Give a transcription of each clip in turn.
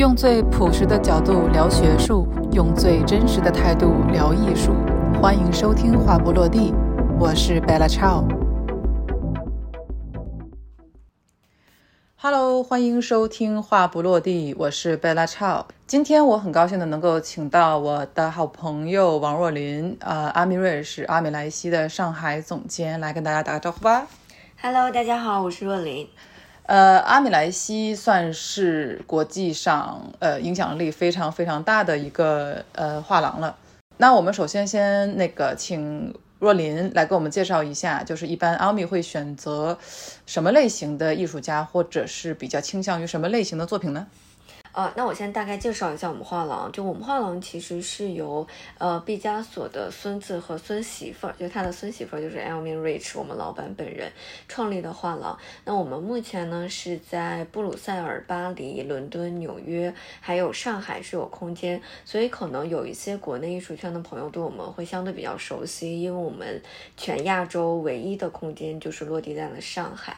用最朴实的角度聊学术，用最真实的态度聊艺术。欢迎收听《话不落地》，我是 Bella Chow。Hello，欢迎收听《话不落地》，我是 Bella Chow。今天我很高兴的能够请到我的好朋友王若琳，呃，阿米瑞是阿米莱西的上海总监，来跟大家打个招呼吧。Hello，大家好，我是若琳。呃，阿米莱西算是国际上呃影响力非常非常大的一个呃画廊了。那我们首先先那个请若琳来给我们介绍一下，就是一般阿米会选择什么类型的艺术家，或者是比较倾向于什么类型的作品呢？呃，那我先大概介绍一下我们画廊。就我们画廊其实是由呃毕加索的孙子和孙媳妇儿，就他的孙媳妇儿就是 Elmin Rich，我们老板本人创立的画廊。那我们目前呢是在布鲁塞尔、巴黎、伦敦、纽约，还有上海是有空间，所以可能有一些国内艺术圈的朋友对我们会相对比较熟悉，因为我们全亚洲唯一的空间就是落地在了上海。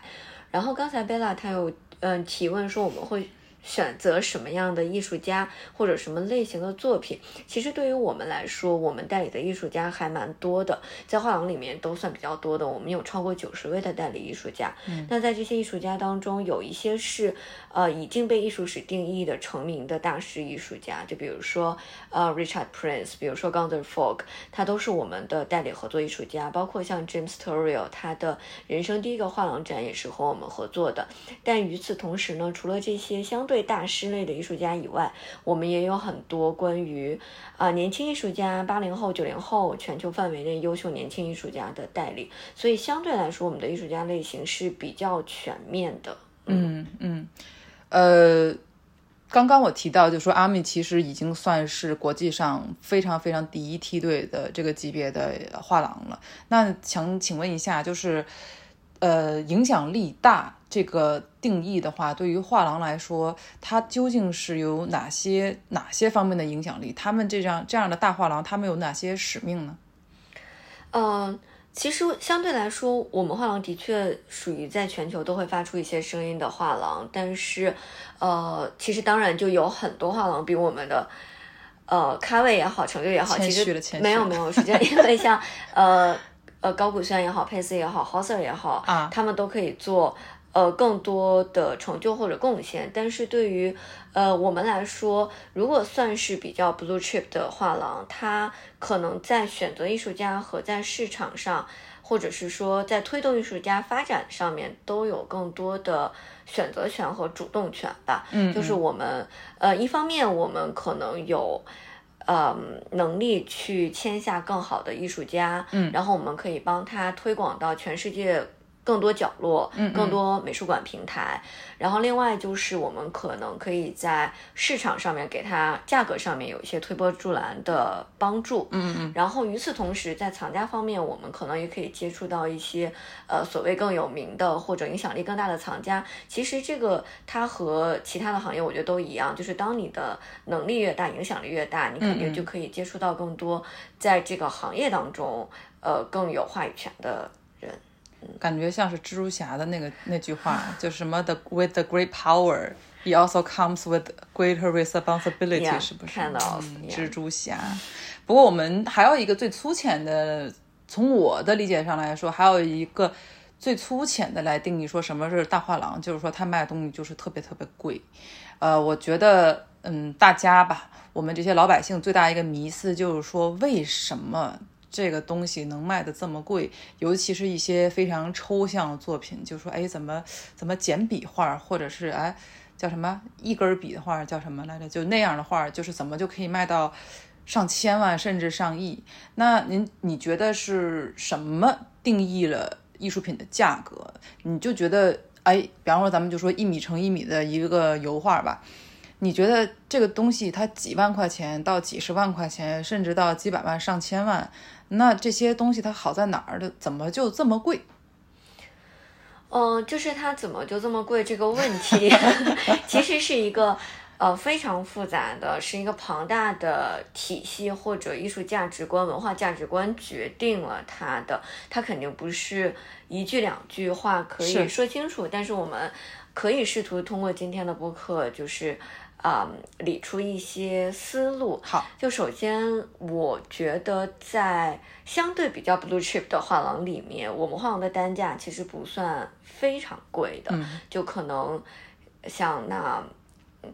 然后刚才贝拉她有嗯、提问说我们会。选择什么样的艺术家或者什么类型的作品，其实对于我们来说，我们代理的艺术家还蛮多的，在画廊里面都算比较多的。我们有超过九十位的代理艺术家。嗯、那在这些艺术家当中，有一些是呃已经被艺术史定义的成名的大师艺术家，就比如说呃 Richard Prince，比如说 Gunther Folk，他都是我们的代理合作艺术家。包括像 James Turrell，他的人生第一个画廊展也是和我们合作的。但与此同时呢，除了这些相对对大师类的艺术家以外，我们也有很多关于啊、年轻艺术家、八零后、九零后全球范围内优秀年轻艺术家的代理，所以相对来说，我们的艺术家类型是比较全面的。嗯嗯，呃，刚刚我提到，就说阿米其实已经算是国际上非常非常第一梯队的这个级别的画廊了。那想请问一下，就是呃影响力大。这个定义的话，对于画廊来说，它究竟是有哪些哪些方面的影响力？他们这样这样的大画廊，他们有哪些使命呢？嗯、呃，其实相对来说，我们画廊的确属于在全球都会发出一些声音的画廊，但是，呃，其实当然就有很多画廊比我们的。呃，咖位也好，成就也好，其实没有没有，实际上因为像呃呃高古轩也好，佩斯也好，Hauser 也好啊，他们都可以做。呃，更多的成就或者贡献，但是对于呃我们来说，如果算是比较 blue chip 的画廊，它可能在选择艺术家和在市场上，或者是说在推动艺术家发展上面，都有更多的选择权和主动权吧。嗯，就是我们呃一方面我们可能有。呃，能力去签下更好的艺术家，嗯，然后我们可以帮他推广到全世界。更多角落，嗯，更多美术馆平台，然后另外就是我们可能可以在市场上面给它价格上面有一些推波助澜的帮助，嗯嗯，然后与此同时，在藏家方面，我们可能也可以接触到一些呃所谓更有名的或者影响力更大的藏家。其实这个它和其他的行业我觉得都一样，就是当你的能力越大，影响力越大，你肯定就可以接触到更多在这个行业当中呃更有话语权的人。感觉像是蜘蛛侠的那个那句话，就什么的 with the great power, he also comes with greater responsibility，、yeah, 是不是？看到、嗯.蜘蛛侠。不过我们还有一个最粗浅的，从我的理解上来说，还有一个最粗浅的来定义说什么是大画廊，就是说他卖的东西就是特别特别贵。呃，我觉得，嗯，大家吧，我们这些老百姓最大一个迷思就是说，为什么？这个东西能卖的这么贵，尤其是一些非常抽象的作品，就说哎，怎么怎么简笔画，或者是哎叫什么一根笔的画叫什么来着？就那样的画，就是怎么就可以卖到上千万甚至上亿？那您你觉得是什么定义了艺术品的价格？你就觉得哎，比方说咱们就说一米乘一米的一个油画吧。你觉得这个东西它几万块钱到几十万块钱，甚至到几百万上千万，那这些东西它好在哪儿的？怎么就这么贵？嗯、呃，就是它怎么就这么贵这个问题，其实是一个呃非常复杂的，是一个庞大的体系或者艺术价值观、文化价值观决定了它的，它肯定不是一句两句话可以说清楚，但是我们可以试图通过今天的播客，就是。啊、理出一些思路。好，就首先，我觉得在相对比较 blue chip 的画廊里面，我们画廊的单价其实不算非常贵的，嗯。就可能像那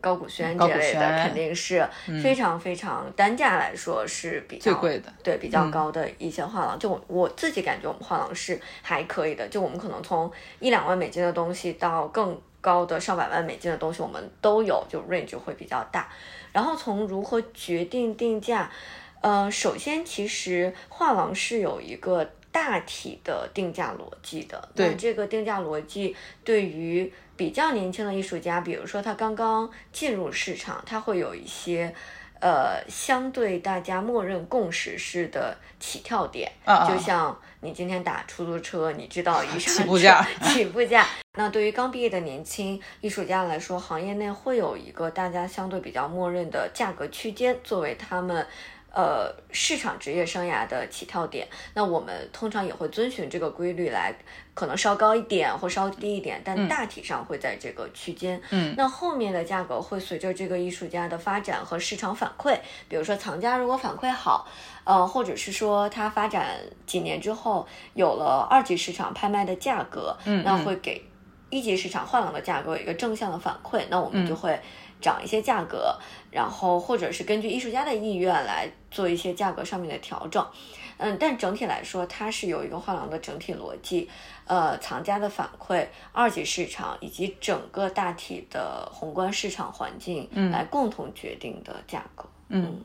高古轩这类的，肯定是非常非常单价来说是比较最贵的。对比较高的一些画廊，就我我自己感觉我们画廊是还可以的，就我们可能从一两万美金的东西到更高的上百万美金的东西，我们都有，就 range 会比较大。然后从如何决定定价，呃，首先其实画廊是有一个大体的定价逻辑的，对那这个定价逻辑对于比较年轻的艺术家，比如说他刚刚进入市场，他会有一些。呃，相对大家默认共识式的起跳点，就像你今天打出租车，你知道一上起步价 起步价。那对于刚毕业的年轻艺术家来说，行业内会有一个大家相对比较默认的价格区间，作为他们。呃，市场职业生涯的起跳点，那我们通常也会遵循这个规律来，可能稍高一点或稍低一点，但大体上会在这个区间。嗯，那后面的价格会随着这个艺术家的发展和市场反馈，比如说藏家如果反馈好，呃，或者是说他发展几年之后有了二级市场拍卖的价格，嗯那会给一级市场画廊的价格有一个正向的反馈，那我们就会涨一些价格，然后或者是根据艺术家的意愿来做一些价格上面的调整。嗯，但整体来说，它是有一个画廊的整体逻辑，呃，藏家的反馈、二级市场以及整个大体的宏观市场环境来共同决定的价格。嗯，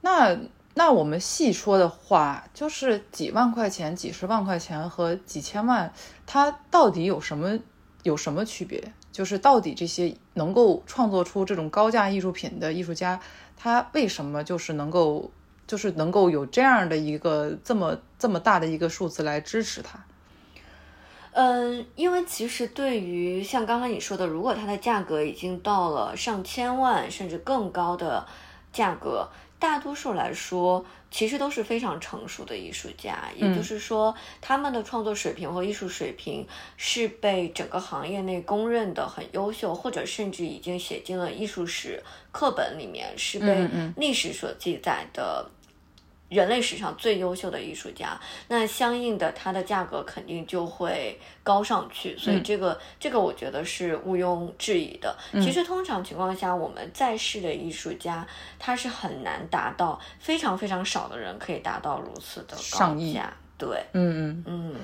那那我们细说的话，就是几万块钱、几十万块钱和几千万，它到底有什么有什么区别？就是到底这些能够创作出这种高价艺术品的艺术家，他为什么就是能够就是能够有这样的一个这么这么大的一个数字来支持他？嗯，因为其实对于像刚刚你说的，如果它的价格已经到了上千万甚至更高的价格，大多数来说其实都是非常成熟的艺术家，也就是说，他们的创作水平和艺术水平是被整个行业内公认的很优秀，或者甚至已经写进了艺术史课本里面，是被历史所记载的。人类史上最优秀的艺术家，那相应的它的价格肯定就会高上去，所以这个、这个我觉得是毋庸置疑的。其实通常情况下，我们在世的艺术家，他是很难达到非常非常少的人可以达到如此的高上亿价，对，嗯嗯，嗯。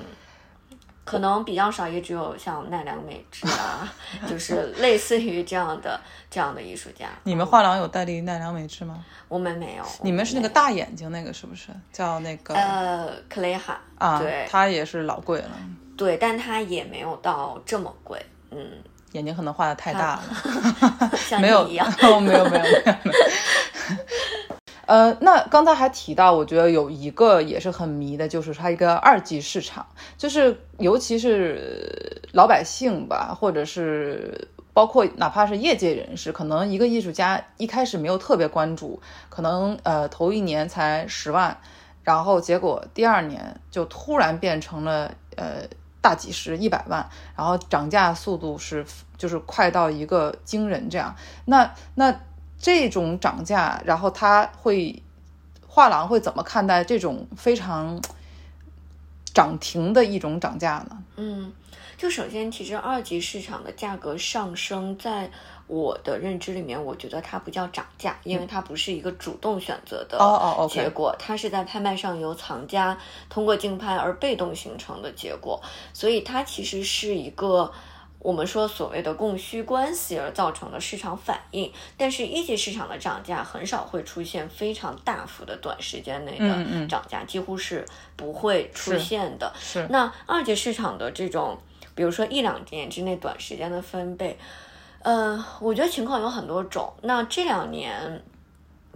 可能比较少，也只有像奈良美智啊，就是类似于这样的这样的艺术家。你们画廊有代理奈良美智吗？我们没有，你们是那个大眼睛那个是不是叫那个？呃克雷哈啊，对他也是老贵了，对，但他也没有到这么贵，嗯，眼睛可能画的太大了。像没有你一样。哦，没有没有没有。呃，那刚才还提到，我觉得有一个也是很迷的，就是它一个二级市场，就是尤其是老百姓吧，或者是包括哪怕是业界人士，可能一个艺术家一开始没有特别关注，可能呃头一年才十万，然后结果第二年就突然变成了呃大几十、一百万，然后涨价速度是就是快到一个惊人这样。那那这种涨价，然后他会画廊会怎么看待这种非常涨停的一种涨价呢？嗯，就首先，其实二级市场的价格上升，在我的认知里面，我觉得它不叫涨价，因为它不是一个主动选择的哦哦结果，它是在拍卖上由藏家通过竞拍而被动形成的结果，所以它其实是一个。我们说所谓的供需关系而造成的市场反应，但是一级市场的涨价很少会出现非常大幅的短时间内的涨价，几乎是不会出现的。是那二级市场的这种，比如说一两年之内短时间的翻倍，呃，我觉得情况有很多种。那这两年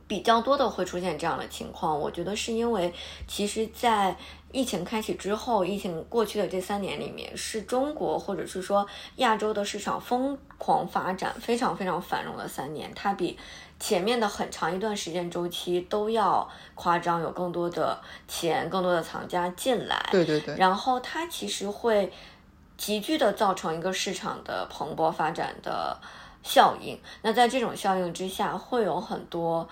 比较多的会出现这样的情况，我觉得是因为其实，在疫情开启之后，疫情过去的这三年里面，是中国或者是说亚洲的市场疯狂发展、非常非常繁荣的三年，它比前面的很长一段时间周期都要夸张，有更多的钱、更多的藏家进来。对对对，然后它其实会急剧的造成一个市场的蓬勃发展的效应。那在这种效应之下，会有很多，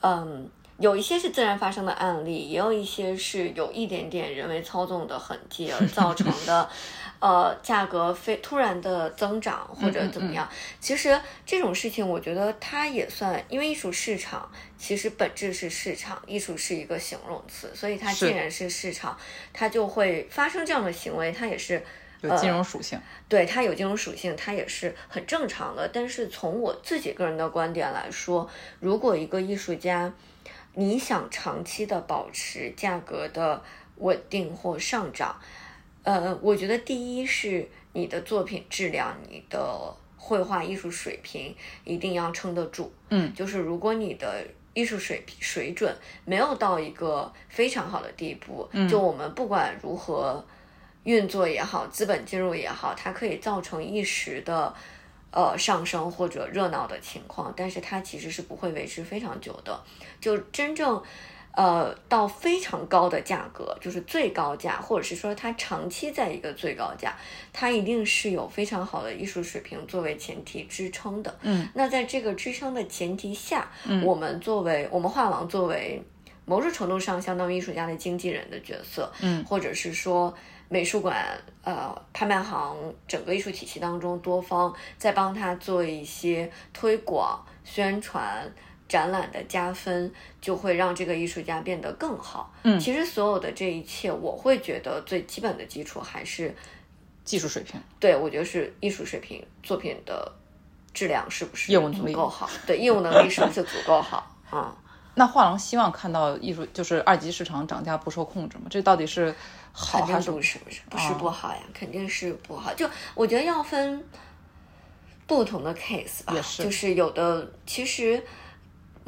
嗯。有一些是自然发生的案例，也有一些是有一点点人为操纵的痕迹而造成的，呃，价格非突然的增长或者怎么样。其实这种事情，我觉得它也算，因为艺术市场其实本质是市场，艺术是一个形容词，所以它既然是市场，它就会发生这样的行为，它也是有金融属性。对，它有金融属性，它也是很正常的。但是从我自己个人的观点来说，如果一个艺术家，你想长期的保持价格的稳定或上涨，呃，我觉得第一是你的作品质量，你的绘画艺术水平一定要撑得住。嗯，就是如果你的艺术水平水准没有到一个非常好的地步，就我们不管如何运作也好，资本进入也好，它可以造成一时的。呃，上升或者热闹的情况，但是它其实是不会维持非常久的。就真正，呃，到非常高的价格，就是最高价，或者是说它长期在一个最高价，它一定是有非常好的艺术水平作为前提支撑的。嗯，那在这个支撑的前提下，我们作为我们画廊作为某种程度上相当于艺术家的经纪人的角色，嗯，或者是说。美术馆、呃，拍卖行整个艺术体系当中，多方在帮他做一些推广、宣传、展览的加分，就会让这个艺术家变得更好。嗯，其实所有的这一切，我会觉得最基本的基础还是技术水平。对，我觉得是艺术水平，作品的质量是不是业务能力足够好？对，业务能力是不是足够好？啊。那画廊希望看到艺术就是二级市场涨价不受控制吗？这到底是好还是不是？不是不是不好呀，肯定是不好。就我觉得要分不同的 case 吧，就是有的其实。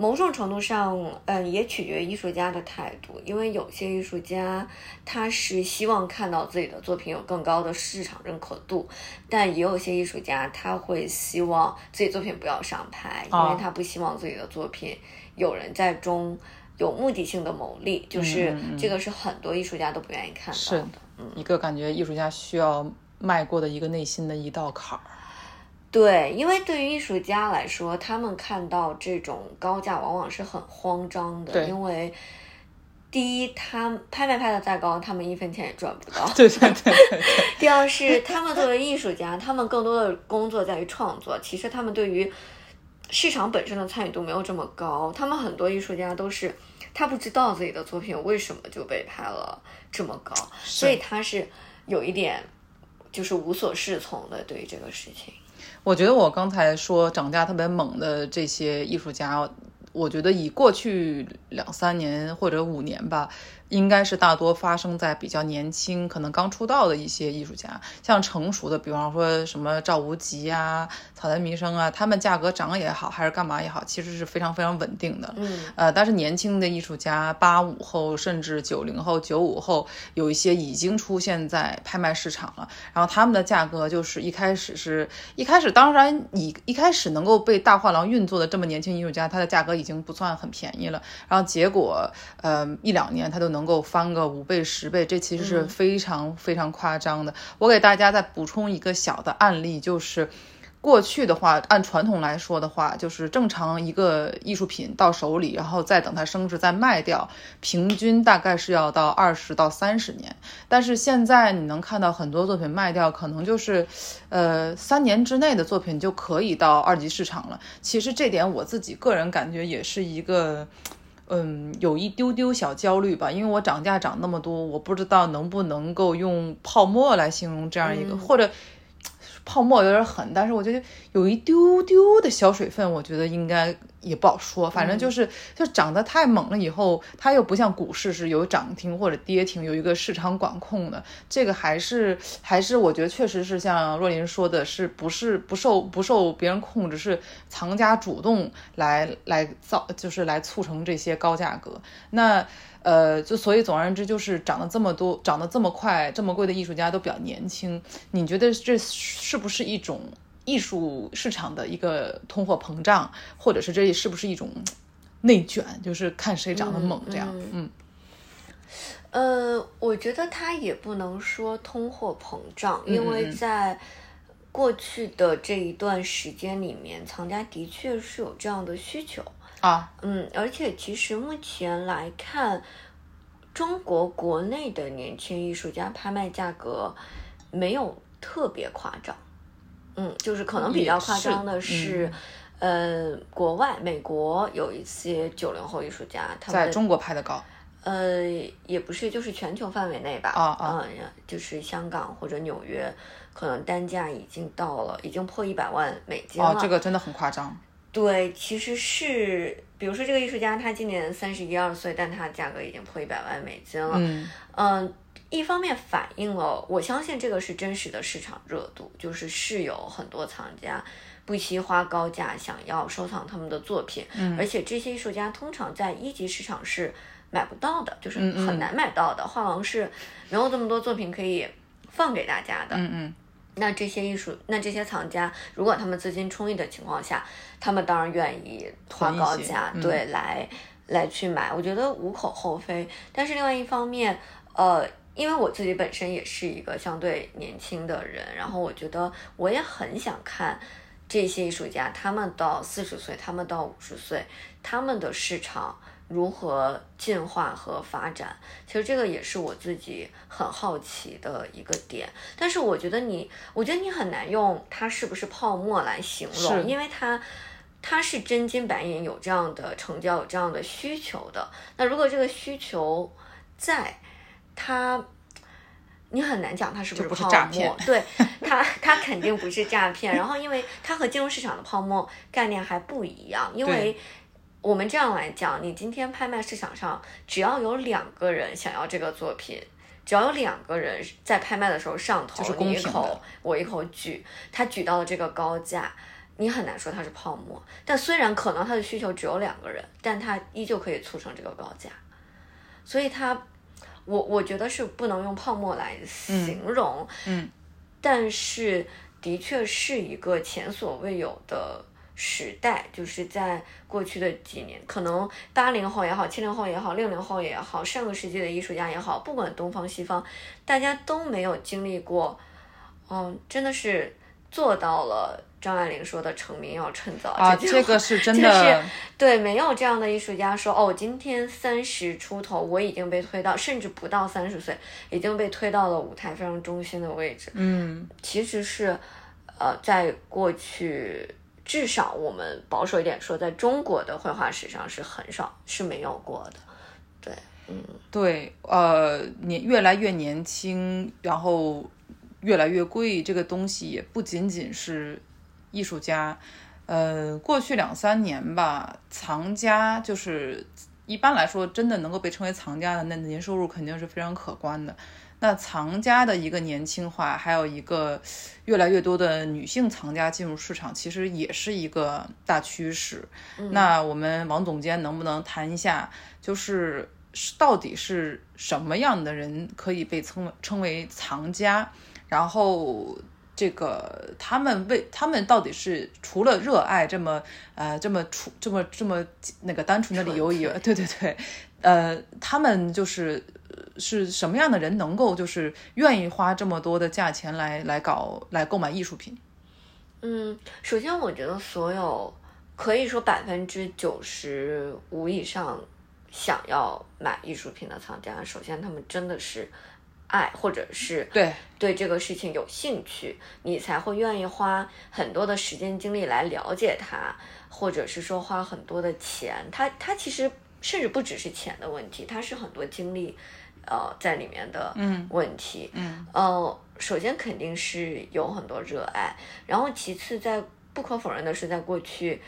某种程度上，嗯，也取决于艺术家的态度，因为有些艺术家他是希望看到自己的作品有更高的市场认可度，但也有些艺术家他会希望自己作品不要上拍，因为他不希望自己的作品有人在中有目的性的牟利，就是这个是很多艺术家都不愿意看到的，一个感觉艺术家需要迈过的一个内心的一道坎儿。对，因为对于艺术家来说，他们看到这种高价往往是很慌张的。因为第一，他拍卖拍的再高，他们一分钱也赚不到。对对对。第二是，他们作为艺术家，他们更多的工作在于创作，其实他们对于市场本身的参与度没有这么高。他们很多艺术家都是他不知道自己的作品为什么就被拍了这么高，所以他是有一点就是无所适从的对于这个事情。我觉得我刚才说涨价特别猛的这些艺术家，我觉得以过去两三年或者五年吧。应该是大多发生在比较年轻、可能刚出道的一些艺术家，像成熟的，比方说什么赵无极啊、草台弥生啊，他们价格涨也好，还是干嘛也好，其实是非常非常稳定的。嗯，呃，但是年轻的艺术家，八五后甚至九零后、九五后，有一些已经出现在拍卖市场了。然后他们的价格就是一开始是一开始，当然以一开始能够被大画廊运作的这么年轻艺术家，他的价格已经不算很便宜了。然后结果，呃，一两年他都能。能够翻个五倍十倍，这其实是非常非常夸张的。我给大家再补充一个小的案例，就是过去的话，按传统来说的话，就是正常一个艺术品到手里，然后再等它升值再卖掉，平均大概是要到二十到三十年。但是现在你能看到很多作品卖掉，可能就是呃三年之内的作品就可以到二级市场了。其实这点我自己个人感觉也是一个。嗯，有一丢丢小焦虑吧，因为我涨价涨那么多，我不知道能不能够用泡沫来形容这样一个，或者。泡沫有点狠，但是我觉得有一丢丢的小水分，我觉得应该也不好说。反正就是，就涨得太猛了以后，它又不像股市是有涨停或者跌停，有一个市场管控的。这个还是还是，我觉得确实是像若琳说的，是不是不受不受别人控制，是藏家主动来来造，就是来促成这些高价格。那。呃，就所以总而言之，就是涨得这么多、涨得这么快、这么贵的艺术家都比较年轻。你觉得这是不是一种艺术市场的一个通货膨胀，或者是这是不是一种内卷？就是看谁长得猛这样。嗯，呃，我觉得它也不能说通货膨胀，因为在。过去的这一段时间里面，藏家的确是有这样的需求啊。嗯，而且其实目前来看，中国国内的年轻艺术家拍卖价格没有特别夸张。嗯，就是可能比较夸张的是，呃，国外美国有一些九零后艺术家，他在中国拍的高。呃，也不是，就是全球范围内吧。啊啊，嗯，就是香港或者纽约，可能单价已经到了，已经破一百万美金了。哦，这个真的很夸张。对，其实是，比如说这个艺术家，他今年三十一二岁，但他价格已经破一百万美金了。嗯嗯，一方面反映了，我相信这个是真实的市场热度，就是是有很多藏家不惜花高价想要收藏他们的作品。嗯，而且这些艺术家通常在一级市场是。买不到的，就是很难买到的。画廊是没有这么多作品可以放给大家的。嗯嗯。那这些艺术，那这些藏家，如果他们资金充裕的情况下，他们当然愿意花高价，对，来来去买，我觉得无可厚非。但是另外一方面，呃，因为我自己本身也是一个相对年轻的人，然后我觉得我也很想看这些艺术家，他们到四十岁，他们到五十岁，他们的市场。如何进化和发展？其实这个也是我自己很好奇的一个点。但是我觉得你，我觉得你很难用它是不是泡沫来形容，因为它它是真金白银有这样的成交、有这样的需求的。那如果这个需求在，它你很难讲它是不是泡沫。对它，它肯定不是诈骗。然后，因为它和金融市场的泡沫概念还不一样，因为。我们这样来讲，你今天拍卖市场上，只要有两个人想要这个作品，只要有两个人在拍卖的时候上头，你一口我一口举，他举到了这个高价，你很难说它是泡沫。但虽然可能他的需求只有两个人，但他依旧可以促成这个高价。所以，他我我觉得是不能用泡沫来形容，嗯，但是的确是一个前所未有的。时代就是在过去的几年，可能八零后也好，七零后也好，六零后也好，上个世纪的艺术家也好，不管东方西方，大家都没有经历过，嗯，真的是做到了张爱玲说的“成名要趁早”啊，这个是 真的，对，没有这样的艺术家说，哦，今天三十出头，我已经被推到，甚至不到三十岁，已经被推到了舞台非常中心的位置。嗯，其实是，呃，在过去。至少我们保守一点说，在中国的绘画史上是很少是没有过的，对，嗯，对，呃，年越来越年轻，然后越来越贵，这个东西也不仅仅是艺术家，呃，过去两三年吧，藏家就是一般来说，真的能够被称为藏家的，那年收入肯定是非常可观的。那藏家的一个年轻化，还有一个越来越多的女性藏家进入市场，其实也是一个大趋势。那我们王总监能不能谈一下，就是到底是什么样的人可以被称为称为藏家？然后这个他们为他们到底是除了热爱这么呃这么出这么这么那个单纯的理由以外，对对对，呃，他们就是。是什么样的人能够就是愿意花这么多的价钱来来搞来购买艺术品？嗯，首先我觉得所有可以说百分之九十五以上想要买艺术品的藏家，首先他们真的是爱或者是对对这个事情有兴趣，你才会愿意花很多的时间精力来了解它，或者是说花很多的钱。它它其实甚至不只是钱的问题，它是很多精力。呃，在里面的问题，嗯，呃，首先肯定是有很多热爱，然后其次，在不可否认的是，在过去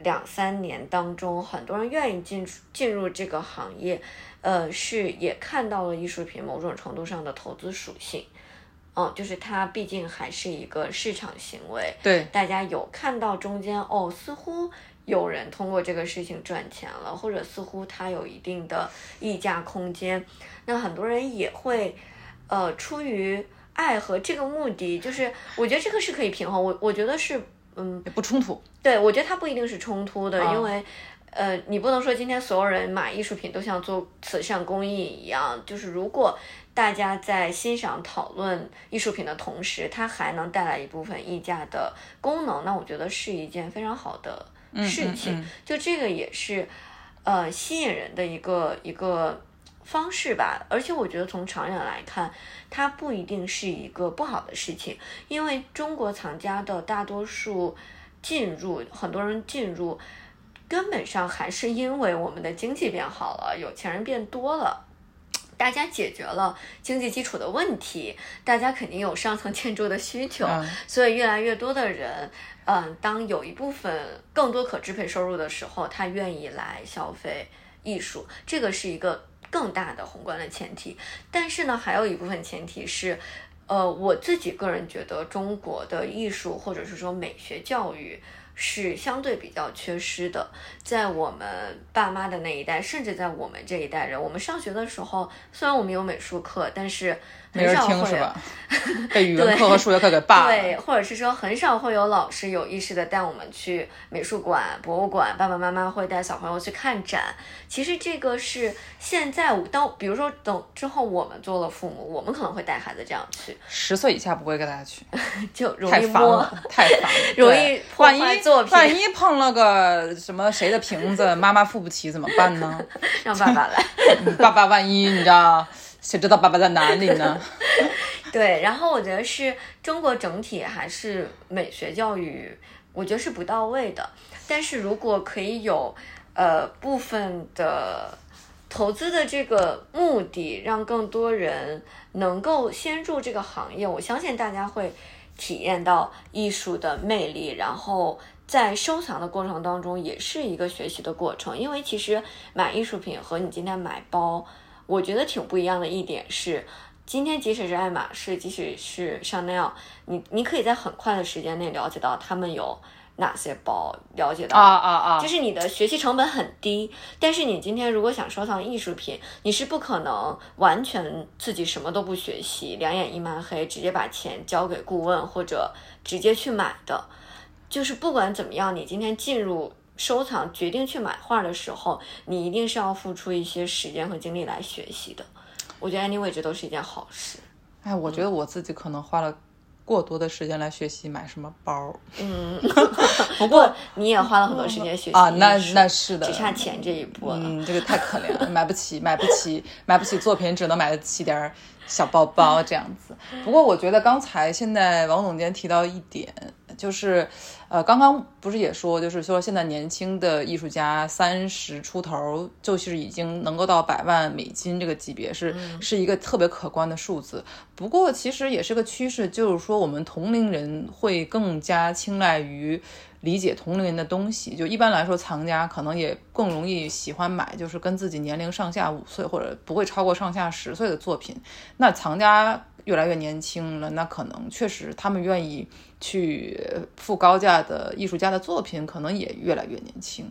两三年当中，很多人愿意进进入这个行业，呃，是也看到了艺术品某种程度上的投资属性，嗯，就是它毕竟还是一个市场行为，对，大家有看到中间哦，似乎。有人通过这个事情赚钱了，或者似乎它有一定的溢价空间，那很多人也会，呃，出于爱和这个目的，就是我觉得这个是可以平衡，我我觉得是，嗯，不冲突。对，我觉得它不一定是冲突的，因为，呃，你不能说今天所有人买艺术品都像做慈善公益一样，就是如果大家在欣赏讨论艺术品的同时，它还能带来一部分溢价的功能，那我觉得是一件非常好的事情。嗯嗯就这个也是，呃，吸引人的一个一个方式吧。而且我觉得从长远来看，它不一定是一个不好的事情，因为中国藏家的大多数进入，很多人进入，根本上还是因为我们的经济变好了，有钱人变多了。大家解决了经济基础的问题，大家肯定有上层建筑的需求，嗯所以越来越多的人，嗯，当有一部分更多可支配收入的时候，他愿意来消费艺术，这个是一个更大的宏观的前提。但是呢，还有一部分前提是，呃，我自己个人觉得中国的艺术或者是说美学教育。是相对比较缺失的，在我们爸妈的那一代，甚至在我们这一代人，我们上学的时候，虽然我们有美术课，但是没人听是吧？被语文课和数学课给霸了。对，或者是说很少会有老师有意识的带我们去美术馆、博物馆，爸爸妈妈会带小朋友去看展。其实这个是现在我当，比如说等之后我们做了父母，我们可能会带孩子这样去，十岁以下不会跟大家去，就容太易摸烦了，，太烦了，容易破坏作品万一碰了个什么谁的瓶子，妈妈付不起怎么办呢？让爸爸来。爸爸万一你知道，谁知道爸爸在哪里呢？对，然后我觉得是中国整体还是美学教育，我觉得是不到位的。但是如果可以有呃部分的投资的这个目的，让更多人能够先入这个行业，我相信大家会体验到艺术的魅力，然后。在收藏的过程当中，也是一个学习的过程，因为其实买艺术品和你今天买包，我觉得挺不一样的一点是，今天即使是爱马仕，即使是香奈儿，你你可以在很快的时间内了解到他们有哪些包，了解到啊啊啊！就是你的学习成本很低，但是你今天如果想收藏艺术品，你是不可能完全自己什么都不学习，两眼一抹黑，直接把钱交给顾问或者直接去买的。就是不管怎么样，你今天进入收藏，决定去买画的时候，你一定是要付出一些时间和精力来学习的。我觉得 anyway 这都是一件好事。哎，我觉得我自己可能花了过多的时间来学习买什么包。嗯，不过你也花了很多时间学习啊，那那是的，只差钱这一步了。嗯，这个太可怜了，买不起，买不起，买不起作品，只能买得起点儿小包包这样子。不过我觉得刚才现在王总监提到一点，就是，呃，刚刚不是也说，就是说现在年轻的艺术家三十出头，就是已经能够到百万美金这个级别，是是一个特别可观的数字。不过其实也是个趋势，就是说我们同龄人会更加青睐于。理解同龄人的东西，就一般来说，藏家可能也更容易喜欢买，就是跟自己年龄上下五岁或者不会超过上下十岁的作品。那藏家越来越年轻了，那可能确实他们愿意去付高价的艺术家的作品，可能也越来越年轻，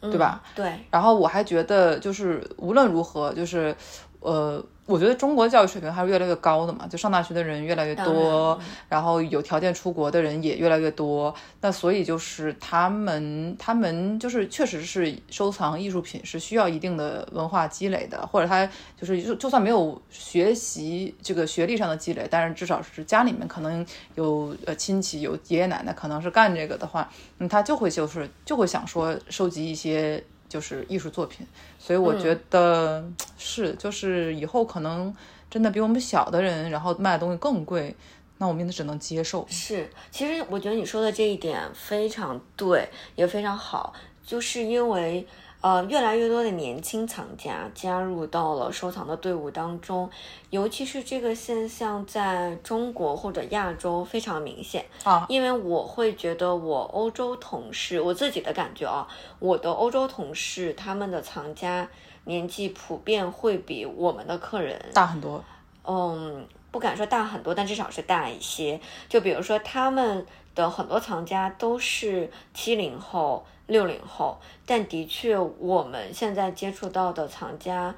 对吧？嗯对，然后我还觉得，就是无论如何，就是呃，我觉得中国教育水平还是越来越高的嘛，就上大学的人越来越多，然后有条件出国的人也越来越多。那所以就是他们，他们就是确实是收藏艺术品是需要一定的文化积累的，或者他就是就就算没有学习这个学历上的积累，但是至少是家里面可能有呃亲戚有爷爷奶奶可能是干这个的话，嗯，他就会就是就会想说收集一些就是艺术作品，所以我觉得、是就是以后可能真的比我们小的人，然后卖的东西更贵，那我们也只能接受。是，其实我觉得你说的这一点非常对，也非常好，就是因为呃，越来越多的年轻藏家加入到了收藏的队伍当中，尤其是这个现象在中国或者亚洲非常明显啊。因为我会觉得我欧洲同事，我自己的感觉啊，我的欧洲同事他们的藏家年纪普遍会比我们的客人大很多，嗯，不敢说大很多，但至少是大一些。就比如说，他们的很多藏家都是七零后、六零后，但的确，我们现在接触到的藏家，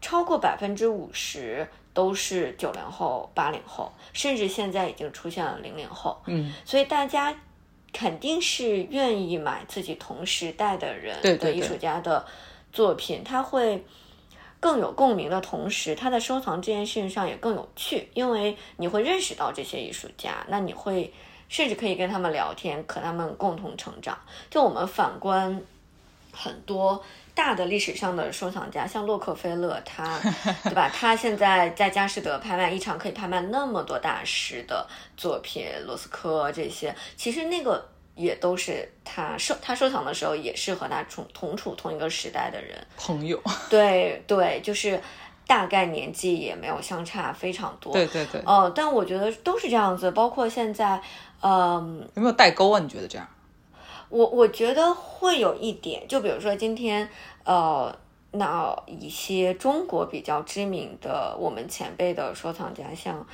超过百分之五十都是九零后、八零后，甚至现在已经出现了零零后。嗯，所以大家肯定是愿意买自己同时代的人的艺术家的作品，他会更有共鸣的同时，他在收藏这件事情上也更有趣，因为你会认识到这些艺术家，那你会甚至可以跟他们聊天，和他们共同成长。就我们反观很多大的历史上的收藏家，像洛克菲勒，他 对吧？他现在在佳士得拍卖一场可以拍卖那么多大师的作品，罗斯科这些，其实那个。也都是他收他收藏的时候，也是和他同同处同一个时代的人朋友。对对，就是大概年纪也没有相差非常多。对对对。哦，但我觉得都是这样子，包括现在，嗯，有没有代沟啊？你觉得这样？我我觉得会有一点，就比如说今天，呃，那一些中国比较知名的我们前辈的收藏家，像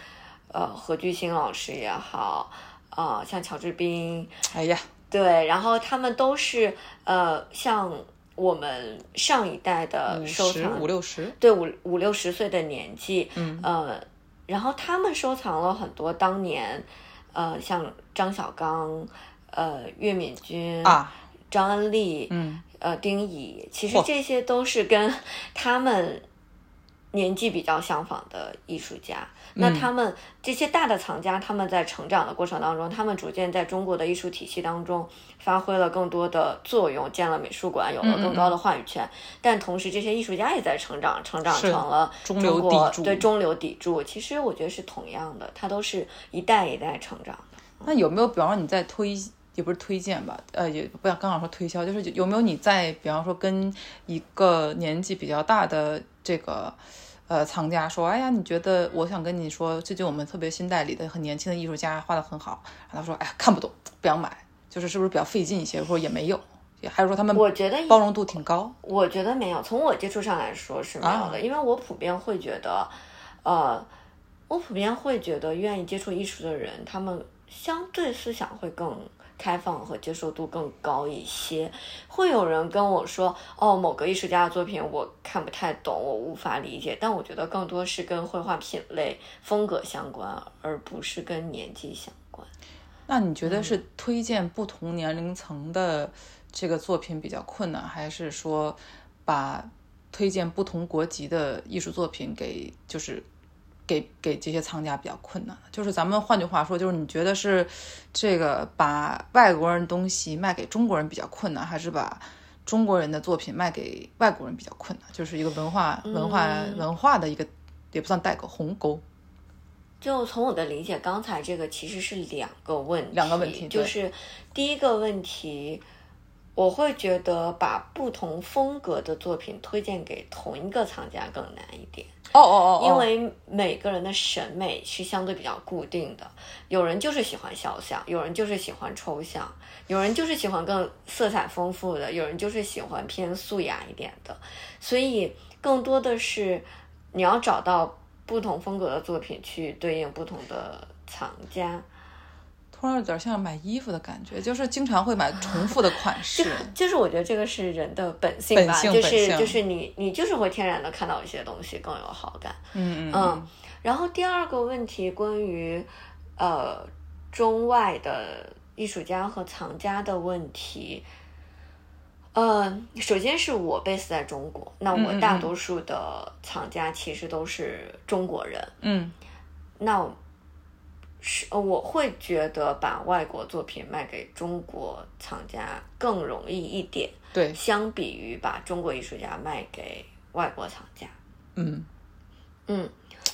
呃何巨星老师也好。啊，像乔治斌，哎呀，对，然后他们都是呃，像我们上一代的收藏五六十，对五五六十岁的年纪，嗯呃，然后他们收藏了很多当年，呃，像张小刚，呃，岳敏君啊，张恩利，嗯，呃，丁乙，其实这些都是跟他们。年纪比较相仿的艺术家，那他们这些大的藏家，他们在成长的过程当中，他们逐渐在中国的艺术体系当中发挥了更多的作用，建了美术馆，有了更高的话语权。但同时，这些艺术家也在成长，成长成了中国对中流砥柱。其实我觉得是同样的，它都是一代一代成长的。那有没有，比方说你在推，也不是推荐吧？呃，也不要刚好说推销，就是有没有你在，比方说跟一个年纪比较大的这个。呃，藏家说：“哎呀，你觉得？我想跟你说，最近我们特别新代理的很年轻的艺术家画的很好。”然后他说：“哎呀，看不懂，不想买，就是是不是比较费劲一些？或者也没有，还是说他们我觉得包容度挺高？我觉得没有，从我接触上来说是没有的，因为我普遍会觉得，呃，我普遍会觉得愿意接触艺术的人，他们相对思想会更。”开放和接受度更高一些，会有人跟我说：“哦，某个艺术家的作品我看不太懂，我无法理解。”但我觉得更多是跟绘画品类、风格相关，而不是跟年纪相关。那你觉得是推荐不同年龄层的这个作品比较困难，还是说把推荐不同国籍的艺术作品给就是？给给这些藏家比较困难，就是咱们换句话说，就是你觉得是这个把外国人东西卖给中国人比较困难，还是把中国人的作品卖给外国人比较困难？就是一个文化文化文化的一个也不算代沟鸿沟。就从我的理解，刚才这个其实是两个问题，两个问题，就是第一个问题，我会觉得把不同风格的作品推荐给同一个藏家更难一点。哦哦哦，因为每个人的审美是相对比较固定的，有人就是喜欢肖像，有人就是喜欢抽象，有人就是喜欢更色彩丰富的，有人就是喜欢偏素雅一点的，所以更多的是你要找到不同风格的作品去对应不同的藏家。突然有点像买衣服的感觉，就是经常会买重复的款 式。就是我觉得这个是人的本性吧，就是就是你你就是会天然的看到一些东西更有好感。嗯嗯嗯。然后第二个问题关于呃中外的艺术家和藏家的问题，呃，首先是我 base 在中国，那我大多数的藏家其实都是中国人。嗯，那。是，我会觉得把外国作品卖给中国藏家更容易一点。对，相比于把中国艺术家卖给外国藏家。嗯嗯。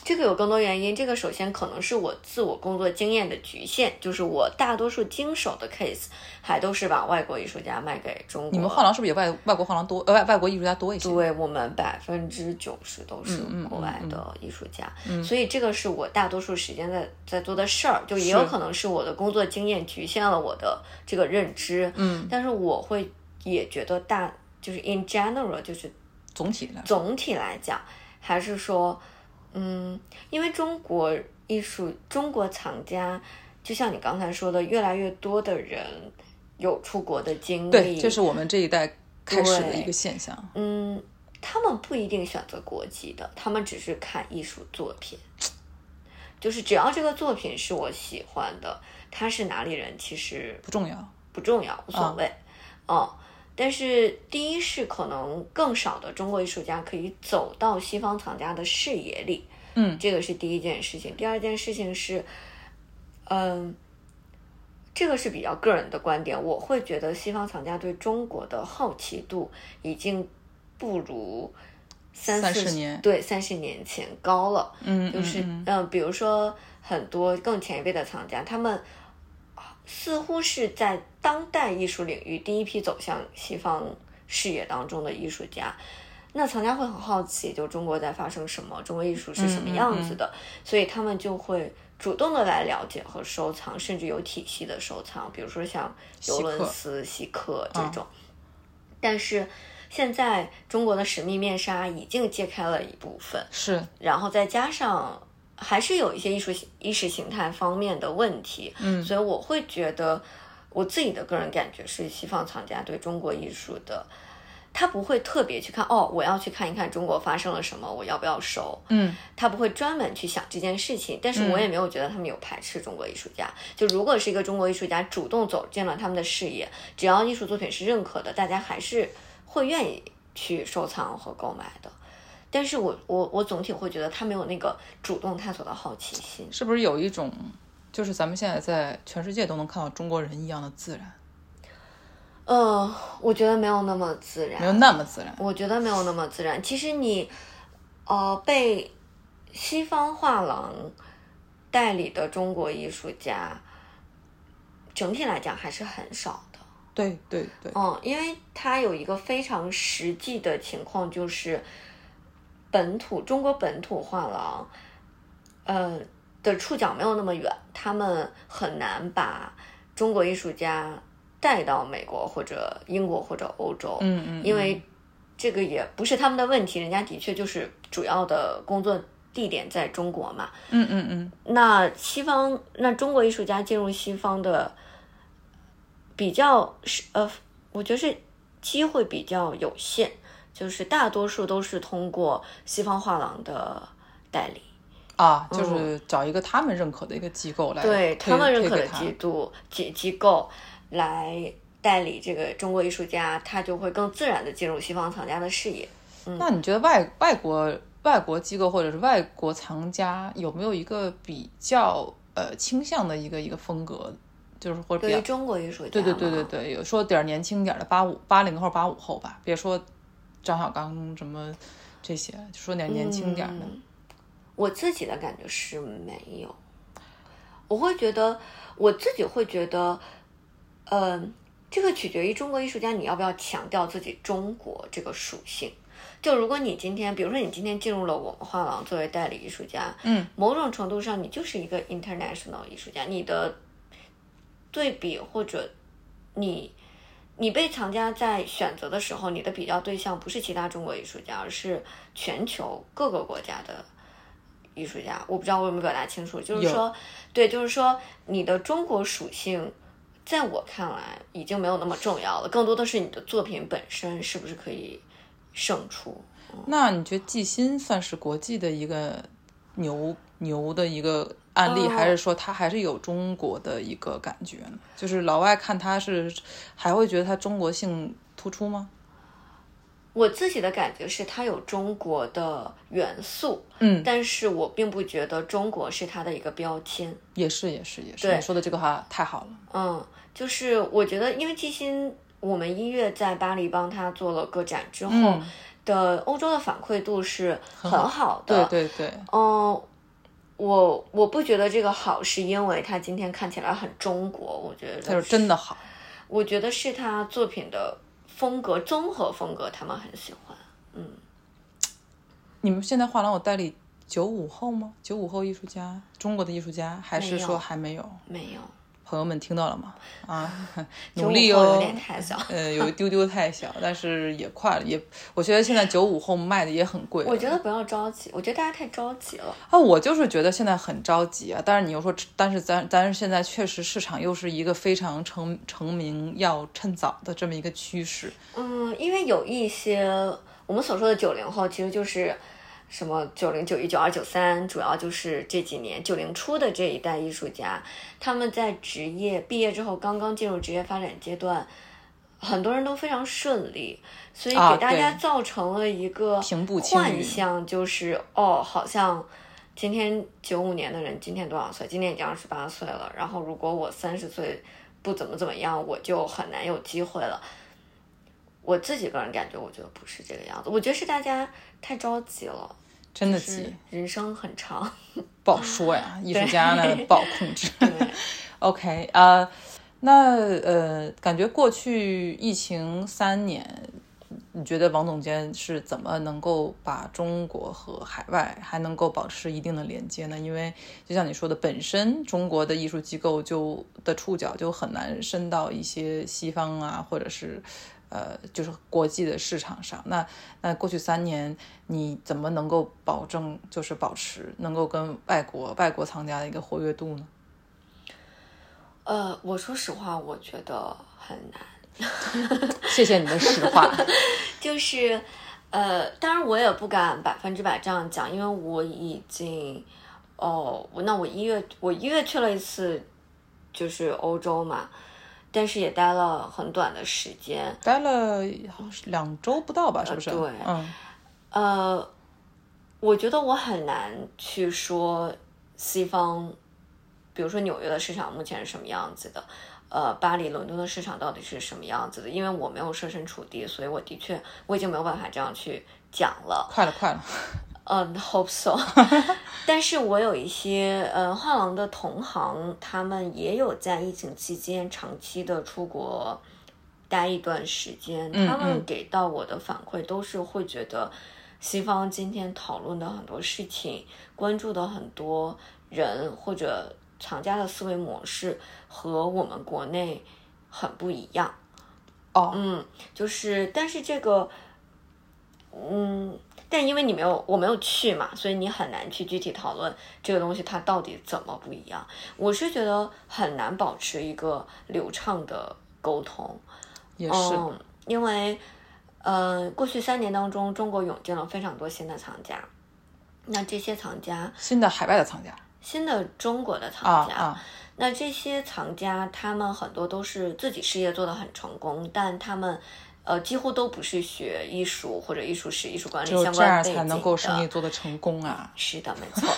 这个有更多原因，这个首先可能是我自我工作经验的局限，就是我大多数经手的 case 还都是把外国艺术家卖给中国。你们画廊是不是也外外国画廊多？呃，外外国艺术家多一些？对，我们百分之九十都是国外的艺术家，所以这个是我大多数时间在在做的事儿，就也有可能是我的工作经验局限了我的这个认知。嗯，但是我会也觉得大就是 in general 就是总体来总体来讲还是说。嗯，因为中国艺术、中国藏家，就像你刚才说的，越来越多的人有出国的经历，对，这是我们这一代开始的一个现象。嗯，他们不一定选择国籍的，他们只是看艺术作品，就是只要这个作品是我喜欢的，他是哪里人其实不重要，不重要，无所谓。哦，但是第一是可能更少的中国艺术家可以走到西方藏家的视野里，嗯，这个是第一件事情。第二件事情是，嗯，这个是比较个人的观点，我会觉得西方藏家对中国的好奇度已经不如三四30年对三十年前高了。嗯，就是嗯嗯、比如说很多更前一辈的藏家，他们似乎是在当代艺术领域第一批走向西方视野当中的艺术家。那藏家会很好奇，就中国在发生什么，中国艺术是什么样子的，所以他们就会主动的来了解和收藏，甚至有体系的收藏，比如说像尤伦斯、希克这种。但是现在中国的神秘面纱已经揭开了一部分，是然后再加上还是有一些艺术意识形态方面的问题，嗯，所以我会觉得我自己的个人感觉是，西方藏家对中国艺术的，他不会特别去看哦，我要去看一看中国发生了什么，我要不要收，嗯，他不会专门去想这件事情，但是我也没有觉得他们有排斥中国艺术家。就如果是一个中国艺术家主动走进了他们的视野，只要艺术作品是认可的，大家还是会愿意去收藏和购买的。但是我我我总体会觉得他没有那个主动探索的好奇心。是不是有一种，就是咱们现在在全世界都能看到中国人一样的自然，呃，我觉得没有那么自然，没有那么自然。我觉得没有那么自然。其实你，呃，被西方画廊代理的中国艺术家，整体来讲还是很少的。对对对，嗯，因为他有一个非常实际的情况，就是本土中国本土画廊，呃的触角没有那么远，他们很难把中国艺术家带到美国或者英国或者欧洲，嗯嗯，因为这个也不是他们的问题，人家的确就是主要的工作地点在中国嘛。嗯嗯嗯，那西方，那中国艺术家进入西方的比较是呃，我觉得是机会比较有限，就是大多数都是通过西方画廊的代理，啊，就是找一个他们认可的一个机构来推对他们认可的机度机机构来代理这个中国艺术家，他就会更自然的进入西方藏家的视野。那你觉得外外国外国机构或者是外国藏家有没有一个比较呃倾向的一个一个风格，就是或者对于中国艺术家，对对对对，对，有说点儿年轻点的八五八零后八五后吧，别说张小刚什么这些，就说点年轻点的。嗯我自己的感觉是没有，我会觉得我自己会觉得，嗯、这个取决于中国艺术家你要不要强调自己中国这个属性。就如果你今天，比如说你今天进入了我们画廊作为代理艺术家，嗯，某种程度上你就是一个 international 艺术家，你的对比或者你你被藏家在选择的时候，你的比较对象不是其他中国艺术家，而是全球各个国家的艺术家。我不知道我有没有表达清楚，就是说，对，就是说你的中国属性。在我看来，已经没有那么重要了，更多的是你的作品本身是不是可以胜出。那你觉得季新算是国际的一个牛牛的一个案例，哦还是说他还是有中国的一个感觉呢？就是老外看他是还会觉得他中国性突出吗？我自己的感觉是，它有中国的元素，嗯，但是我并不觉得中国是它的一个标签。也是也是也是，对你说的这个话太好了。嗯，就是我觉得，因为季新，我们一月在巴黎帮他做了个展之后嗯的欧洲的反馈度是很好对的。对对，嗯，我我不觉得这个好是因为他今天看起来很中国，我觉得他是真的好。我觉得是他作品的风格综合风格，他们很喜欢。嗯你们现在画廊有代理九五后吗？九五后艺术家，中国的艺术家，还是没有说还没有？没有，朋友们听到了吗？啊，95 努力哦后有点，太小。呃，有一丢丢太小，但是也快了，也我觉得现在九五后卖的也很贵。我觉得不要着急，我觉得大家太着急了。啊，我就是觉得现在很着急啊，但是你又说，但是咱但是现在确实市场又是一个非常成成名要趁早的这么一个趋势。嗯，因为有一些我们所说的九零后，其实就是什么九零、九一、九二、九三，主要就是这几年九零初的这一代艺术家，他们在职业毕业之后刚刚进入职业发展阶段，很多人都非常顺利，所以啊给大家造成了一个幻象，就是哦，好像今天九五年的人今天多少岁？今年已经二十八岁了。然后如果我三十岁不怎么怎么样，我就很难有机会了。我自己个人感觉，我觉得不是这个样子。我觉得是大家太着急了，真的急，人生很长。不好说呀，艺术家呢不好控制。OK 啊、那呃，感觉过去疫情三年，你觉得王总监是怎么能够把中国和海外还能够保持一定的连接呢？因为就像你说的，本身中国的艺术机构就的触角就很难伸到一些西方啊，或者是。呃，就是国际的市场上，那那过去三年，你怎么能够保证就是保持能够跟外国外国藏家的一个活跃度呢？呃，我说实话，我觉得很难。谢谢你的实话。就是，呃，当然我也不敢百分之百这样讲，因为我已经，哦，那我一月我一月去了一次，就是欧洲嘛，但是也待了很短的时间，待了好像是两周不到吧，是不是？对嗯，呃，我觉得我很难去说西方，比如说纽约的市场目前是什么样子的，呃，巴黎、伦敦的市场到底是什么样子的？因为我没有设身处地，所以我的确我已经没有办法这样去讲了。快了，快了。嗯、h o p e so。但是我有一些呃画廊的同行，他们也有在疫情期间长期的出国待一段时间，嗯他们嗯给到我的反馈都是会觉得西方今天讨论的很多事情，关注的很多人或者厂家的思维模式和我们国内很不一样。哦，嗯，就是，但是这个，嗯，但因为你没有，我没有去嘛，所以你很难去具体讨论这个东西它到底怎么不一样。我是觉得很难保持一个流畅的沟通，也是。嗯，因为，呃，过去三年当中，中国涌进了非常多新的藏家，那这些藏家，新的海外的藏家？新的中国的啊藏家，啊，那这些藏家，他们很多都是自己事业做得很成功，但他们呃几乎都不是学艺术或者艺术史、艺术管理相这样关背景才能够生意。做得成功啊。是的，没错。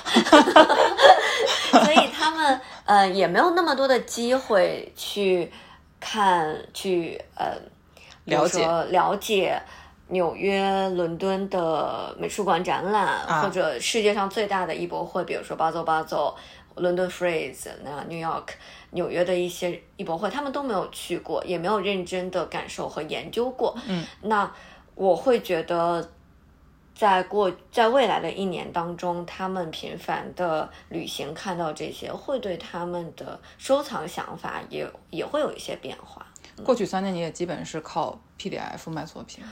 所以他们呃也没有那么多的机会去看、去呃了解了解。纽约、伦敦的美术馆展览，啊或者世界上最大的艺博会，比如说巴走巴走、伦敦 Frieze、那 New York、纽约的一些艺博会，他们都没有去过，也没有认真的感受和研究过。嗯，那我会觉得，在过在未来的一年当中，他们频繁的旅行，看到这些，会对他们的收藏想法也也会有一些变化。过去三年你也基本是靠 PDF 卖作品。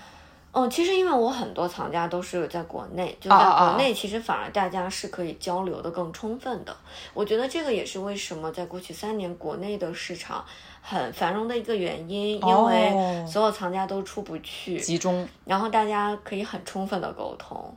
哦，其实因为我很多藏家都是在国内，就在国内，其实反而大家是可以交流的更充分的。我觉得这个也是为什么在过去三年国内的市场很繁荣的一个原因，因为哦所有藏家都出不去，集中，然后大家可以很充分的沟通。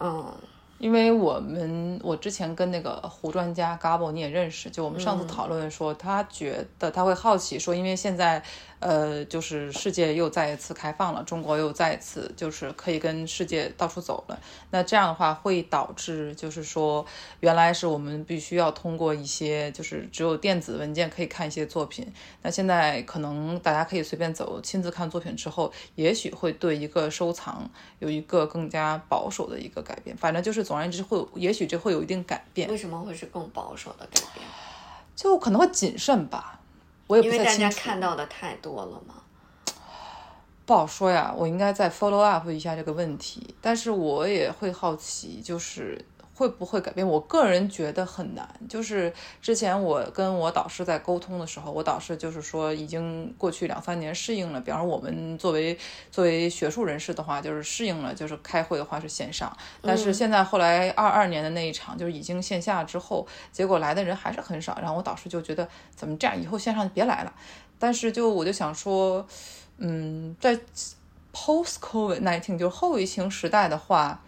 嗯，因为我们我之前跟那个胡专家 Gabo 你也认识，就我们上次讨论说，他觉得他会好奇说，因为现在呃就是世界又再一次开放了，中国又再一次就是可以跟世界到处走了，那这样的话会导致就是说，原来是我们必须要通过一些就是只有电子文件可以看一些作品，那现在可能大家可以随便走，亲自看作品之后，也许会对一个收藏有一个更加保守的一个改变。反正就是总而言之会有，也许这会有一定改变，为什么会是更保守的改变？就可能会谨慎吧。我也因为大家看到的太多了嘛。不好说呀。我应该再 follow up 一下这个问题，但是我也会好奇，就是会不会改变？我个人觉得很难。就是之前我跟我导师在沟通的时候，我导师就是说，已经过去两三年适应了。比方说，我们作为作为学术人士的话，就是适应了，就是开会的话是线上。但是现在后来二二年的那一场，就是已经线下之后，结果来的人还是很少。然后我导师就觉得，怎么这样？以后线上就别来了。但是就我就想说，嗯，在 post COVID nineteen 就是后疫情时代的话，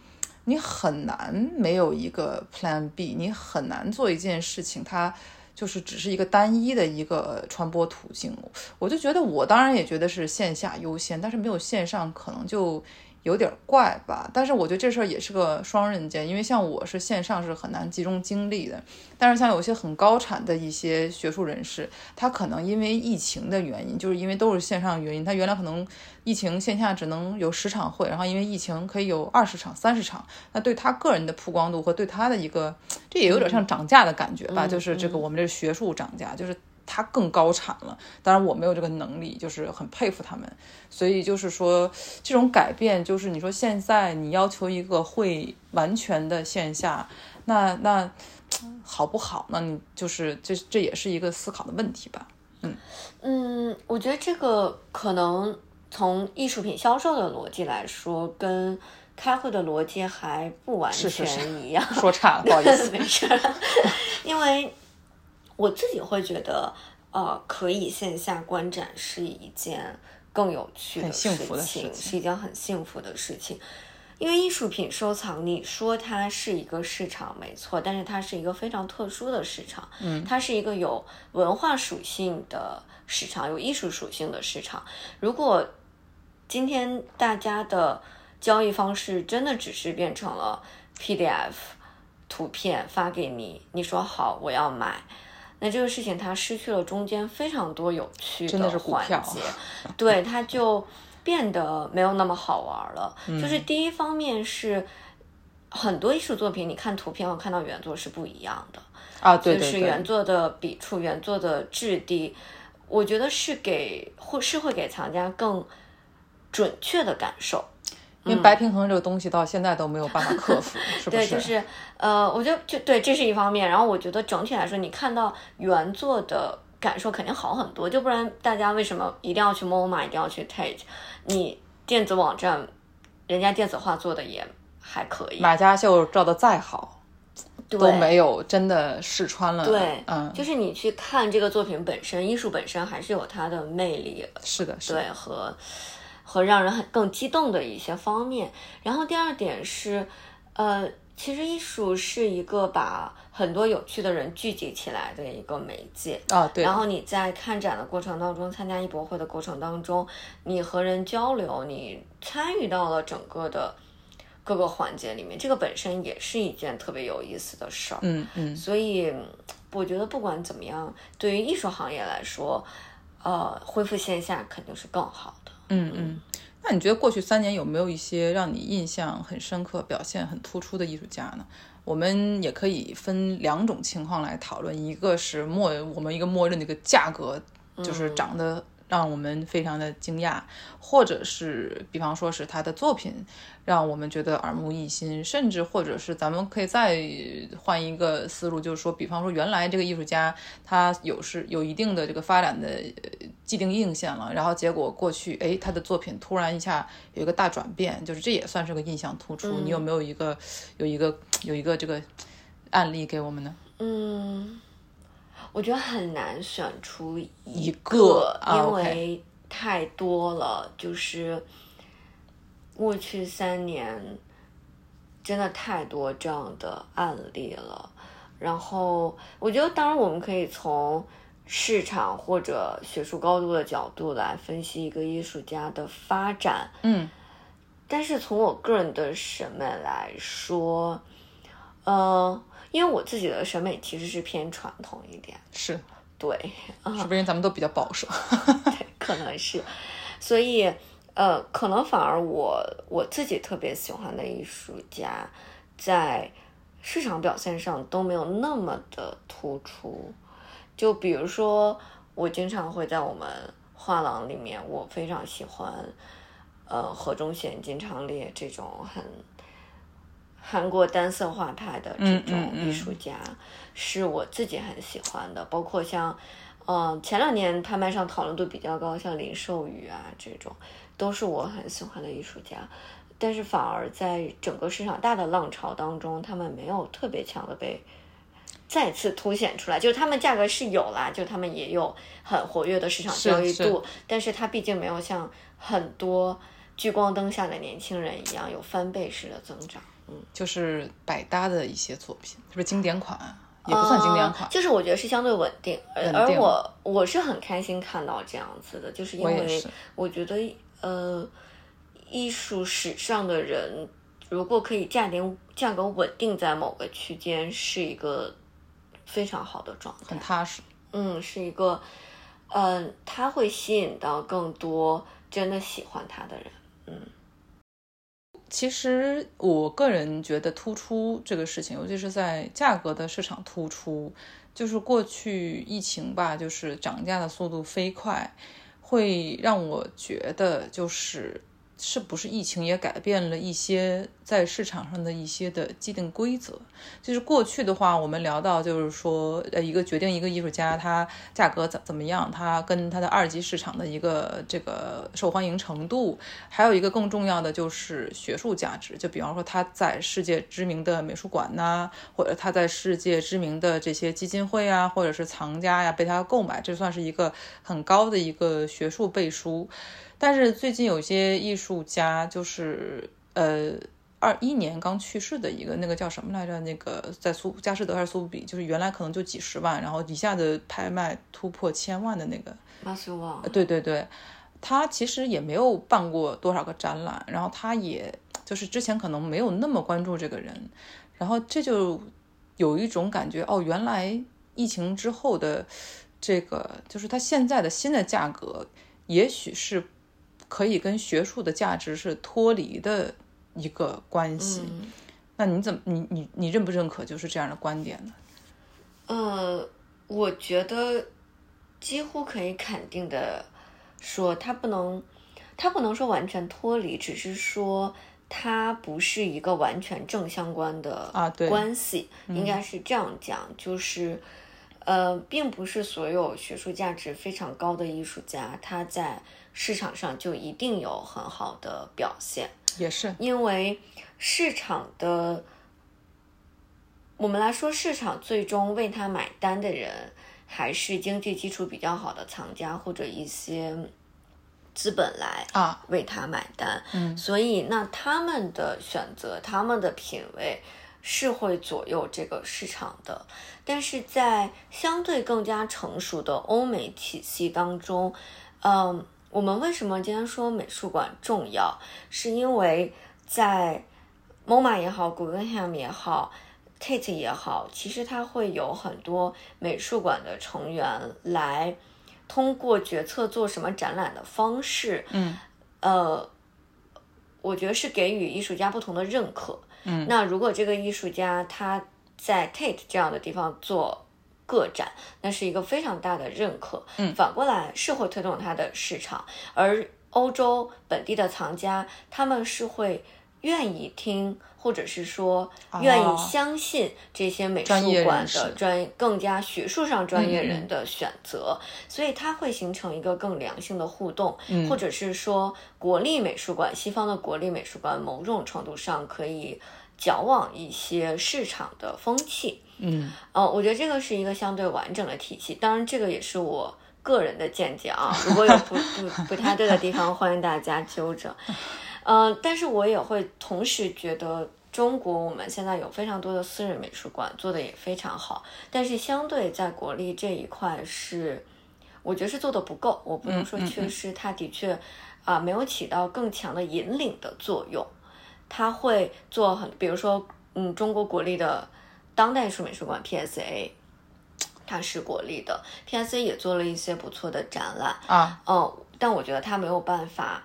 你很难没有一个 Plan B，你很难做一件事情，它就是只是一个单一的一个传播途径。我就觉得，我当然也觉得是线下优先，但是没有线上可能就。有点怪吧，但是我觉得这事儿也是个双刃剑，因为像我是线上是很难集中精力的，但是像有些很高产的一些学术人士，他可能因为疫情的原因，就是因为都是线上原因，他原来可能疫情线下只能有十场会，然后因为疫情可以有二十场、三十场，那对他个人的曝光度和对他的一个，这也有点像涨价的感觉吧，就是这个我们这学术涨价，就是。他更高产了，当然我没有这个能力，就是很佩服他们。所以就是说，这种改变，就是你说现在你要求一个会完全的线下，那那好不好？呢你就是这这也是一个思考的问题吧？嗯嗯，我觉得这个可能从艺术品销售的逻辑来说，跟开会的逻辑还不完全一样。说差了，不好意思，没事，因为。我自己会觉得，呃，可以线下观展是一件更有趣的事情，是一件很幸福的事情。因为艺术品收藏，你说它是一个市场没错，但是它是一个非常特殊的市场，嗯，它是一个有文化属性的市场，有艺术属性的市场。如果今天大家的交易方式真的只是变成了 PDF 图片发给你，你说好我要买。那这个事情它失去了中间非常多有趣的环节，对它就变得没有那么好玩了。就是第一方面是很多艺术作品，你看图片和看到原作是不一样的啊，对就是原作的笔触、原作的质地，我觉得是给会是会给藏家更准确的感受。因为白平衡这个东西到现在都没有办法克服，是不是？对，就是呃，我觉得就对，这是一方面。然后我觉得整体来说，你看到原作的感受肯定好很多。就不然大家为什么一定要去 MoMA，一定要去 Tate？你电子网站，人家电子化做的也还可以。马家秀照的再好，都没有真的试穿了。对，嗯，就是你去看这个作品本身，艺术本身还是有它的魅力。是的，对和。和让人很更激动的一些方面，然后第二点是，呃，其实艺术是一个把很多有趣的人聚集起来的一个媒介啊，对。然后你在看展的过程当中，参加艺博会的过程当中，你和人交流，你参与到了整个的各个环节里面，这个本身也是一件特别有意思的事儿。嗯嗯。所以我觉得不管怎么样，对于艺术行业来说，呃，恢复线下肯定是更好的。嗯嗯，那你觉得过去三年有没有一些让你印象很深刻、表现很突出的艺术家呢？我们也可以分两种情况来讨论，一个是默我们一个默认的一个价格，就是涨得。让我们非常的惊讶，或者是比方说是他的作品让我们觉得耳目一新，甚至或者是咱们可以再换一个思路，就是说，比方说原来这个艺术家他有是有一定的这个发展的既定印象了，然后结果过去哎他的作品突然一下有一个大转变，就是这也算是个印象突出。你有没有一个有一个有一个这个案例给我们呢？嗯。我觉得很难选出一个，因为太多了。就是过去三年，真的太多这样的案例了。然后，我觉得，当然，我们可以从市场或者学术高度的角度来分析一个艺术家的发展。嗯，但是从我个人的审美来说，呃。因为我自己的审美其实是偏传统一点，是对，是不是因为咱们都比较保守？对，可能是，所以呃，可能反而我我自己特别喜欢的艺术家，在市场表现上都没有那么的突出。就比如说，我经常会在我们画廊里面，我非常喜欢呃何忠贤、金昌烈这种很。韩国单色画派的这种艺术家是我自己很喜欢的，包括像，嗯，前两年拍卖上讨论度比较高，像林寿宇啊这种，都是我很喜欢的艺术家。但是反而在整个市场大的浪潮当中，他们没有特别强的被再次凸显出来。就是他们价格是有啦，就他们也有很活跃的市场交易度，但是它毕竟没有像很多聚光灯下的年轻人一样有翻倍式的增长。就是百搭的一些作品，是不是经典款？也不算经典款，就是我觉得是相对稳定，而稳定而我我是很开心看到这样子的，就是因为我觉得呃，艺术史上的人如果可以价点价格稳定在某个区间，是一个非常好的状态很。踏实。嗯，是一个，嗯、他会吸引到更多真的喜欢他的人。其实我个人觉得突出这个事情，尤其是在价格的市场突出，就是过去疫情吧，就是涨价的速度飞快，会让我觉得就是是不是疫情也改变了一些在市场上的一些的既定规则。就是过去的话，我们聊到就是说，呃，一个决定一个艺术家他价格怎怎么样，他跟他的二级市场的一个这个受欢迎程度，还有一个更重要的就是学术价值。就比方说他在世界知名的美术馆呐、或者他在世界知名的这些基金会啊，或者是藏家呀被他购买，这算是一个很高的一个学术背书。但是最近有些艺术家就是呃。二一年刚去世的一个那个叫什么来着？那个在苏佳士得还是苏富比，就是原来可能就几十万，然后一下子拍卖突破千万的那个。马修旺，对对对，他其实也没有办过多少个展览，然后他也就是之前可能没有那么关注这个人，然后这就有一种感觉，哦，原来疫情之后的这个就是他现在的新的价格，也许是可以跟学术的价值是脱离的一个关系。嗯那你怎么你你你认不认可就是这样的观点呢？呃，我觉得几乎可以肯定的说，它不能，它不能说完全脱离，只是说它不是一个完全正相关的啊对关系，应该是这样讲，就是。呃，并不是所有学术价值非常高的艺术家，他在市场上就一定有很好的表现。也是，因为市场的，我们来说，市场最终为他买单的人，还是经济基础比较好的藏家或者一些资本来啊为他买单。嗯所以那他们的选择，他们的品味是会左右这个市场的。但是在相对更加成熟的欧美体系当中，嗯，我们为什么今天说美术馆重要？是因为在 MoMA 也好，Guggenheim 也好，Tate 也好，其实它会有很多美术馆的成员来通过决策做什么展览的方式，嗯呃，我觉得是给予艺术家不同的认可。嗯，那如果这个艺术家他在 Tate 这样的地方做个展，那是一个非常大的认可。嗯反过来是会推动它的市场，而欧洲本地的藏家他们是会愿意听，或者是说愿意相信这些美术馆的专更加学术上专业人的选择，所以它会形成一个更良性的互动，嗯或者是说国立美术馆，西方的国立美术馆某种程度上可以矫枉一些市场的风气。嗯呃，我觉得这个是一个相对完整的体系，当然这个也是我个人的见解啊，如果有不不不太对的地方，欢迎大家纠正。呃，但是我也会同时觉得，中国我们现在有非常多的私人美术馆做的也非常好，但是相对在国立这一块是，我觉得是做的不够，我不能说嗯嗯缺失，它的确啊、没有起到更强的引领的作用。它会做很，比如说，嗯，中国国立的当代艺术美术馆 PSA，它是国立的，PSA 也做了一些不错的展览，啊，嗯，但我觉得它没有办法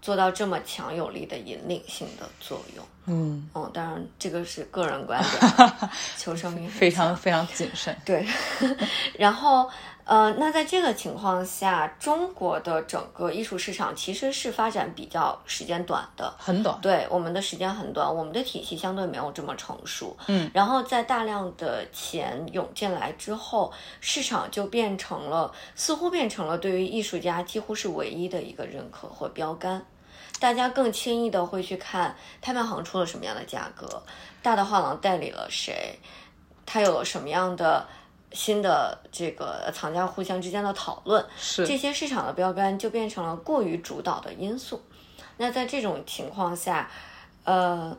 做到这么强有力的引领性的作用。嗯，嗯，当然这个是个人观点，求生欲非常非常谨慎。对，然后呃，那在这个情况下，中国的整个艺术市场其实是发展比较时间短的。很短，对，我们的时间很短，我们的体系相对没有这么成熟。嗯，然后在大量的钱涌进来之后，市场就变成了，似乎变成了对于艺术家几乎是唯一的一个认可和标杆。大家更轻易的会去看拍卖行出了什么样的价格，大的画廊代理了谁，他有了什么样的新的这个藏家互相之间的讨论，是这些市场的标杆就变成了过于主导的因素。那在这种情况下，呃，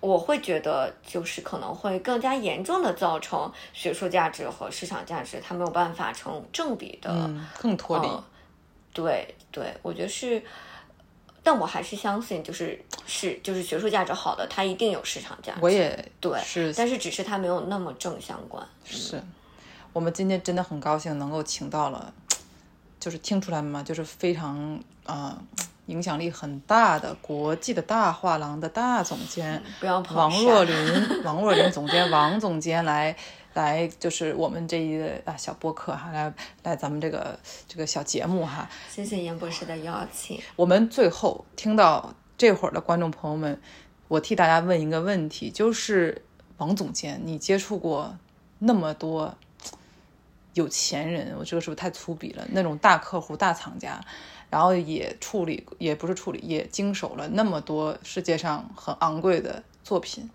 我会觉得就是可能会更加严重的造成学术价值和市场价值它没有办法成正比的，嗯，更脱离。呃对对，我觉得是，但我还是相信，就是是就是学术价值好的，它一定有市场价值。我也对，是但是只是它没有那么正相关。是，我们今天真的很高兴能够请到了，就是听出来吗？就是非常啊、呃影响力很大的国际的大画廊的大总监不要捧王若琳，王若琳总监，王总监来来，就是我们这一个啊小播客哈，来来咱们这个这个小节目哈，谢谢严博士的邀请。我们最后听到这会儿的观众朋友们，我替大家问一个问题，就是王总监，你接触过那么多有钱人，我这个是不是太粗鄙了？那种大客户、大厂家，然后也处理，也不是处理，也经手了那么多世界上很昂贵的作品，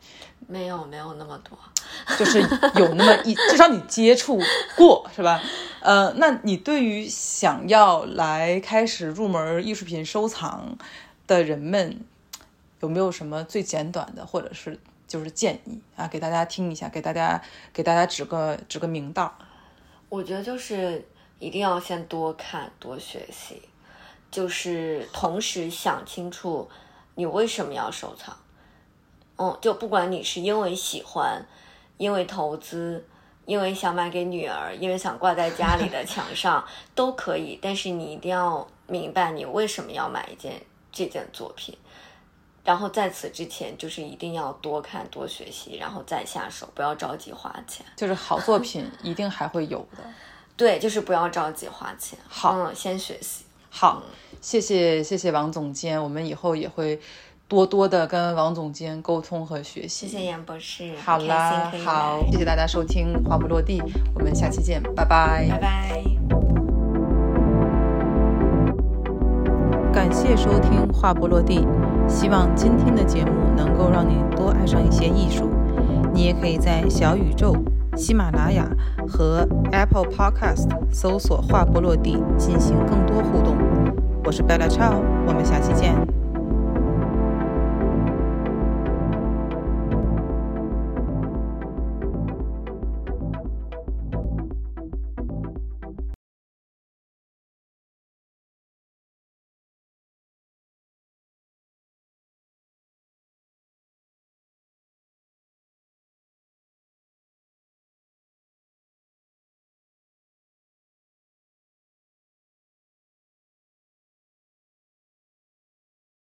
没有没有那么多，就是有那么一，至少你接触过是吧？呃，那你对于想要来开始入门艺术品收藏的人们，有没有什么最简短的，或者是就是建议啊，给大家听一下，给大家给大家指个指个明道。我觉得就是一定要先多看多学习，就是同时想清楚你为什么要收藏。嗯，就不管你是因为喜欢，因为投资，因为想买给女儿，因为想挂在家里的墙上 都可以，但是你一定要明白你为什么要买一件这件作品。然后在此之前，就是一定要多看多学习，然后再下手，不要着急花钱。就是好作品 一定还会有的。对，就是不要着急花钱。好嗯，先学习。好，谢谢谢谢王总监，我们以后也会多多的跟王总监沟通和学习。谢谢杨博士，好啦好，谢谢大家收听《话不落地》，我们下期见，拜拜。拜拜。感谢收听《话不落地》，希望今天的节目能够让你多爱上一些艺术。你也可以在小宇宙、喜马拉雅和 Apple Podcast 搜索“话不落地”进行更多互动。我是 Bella Chow，我们下期见。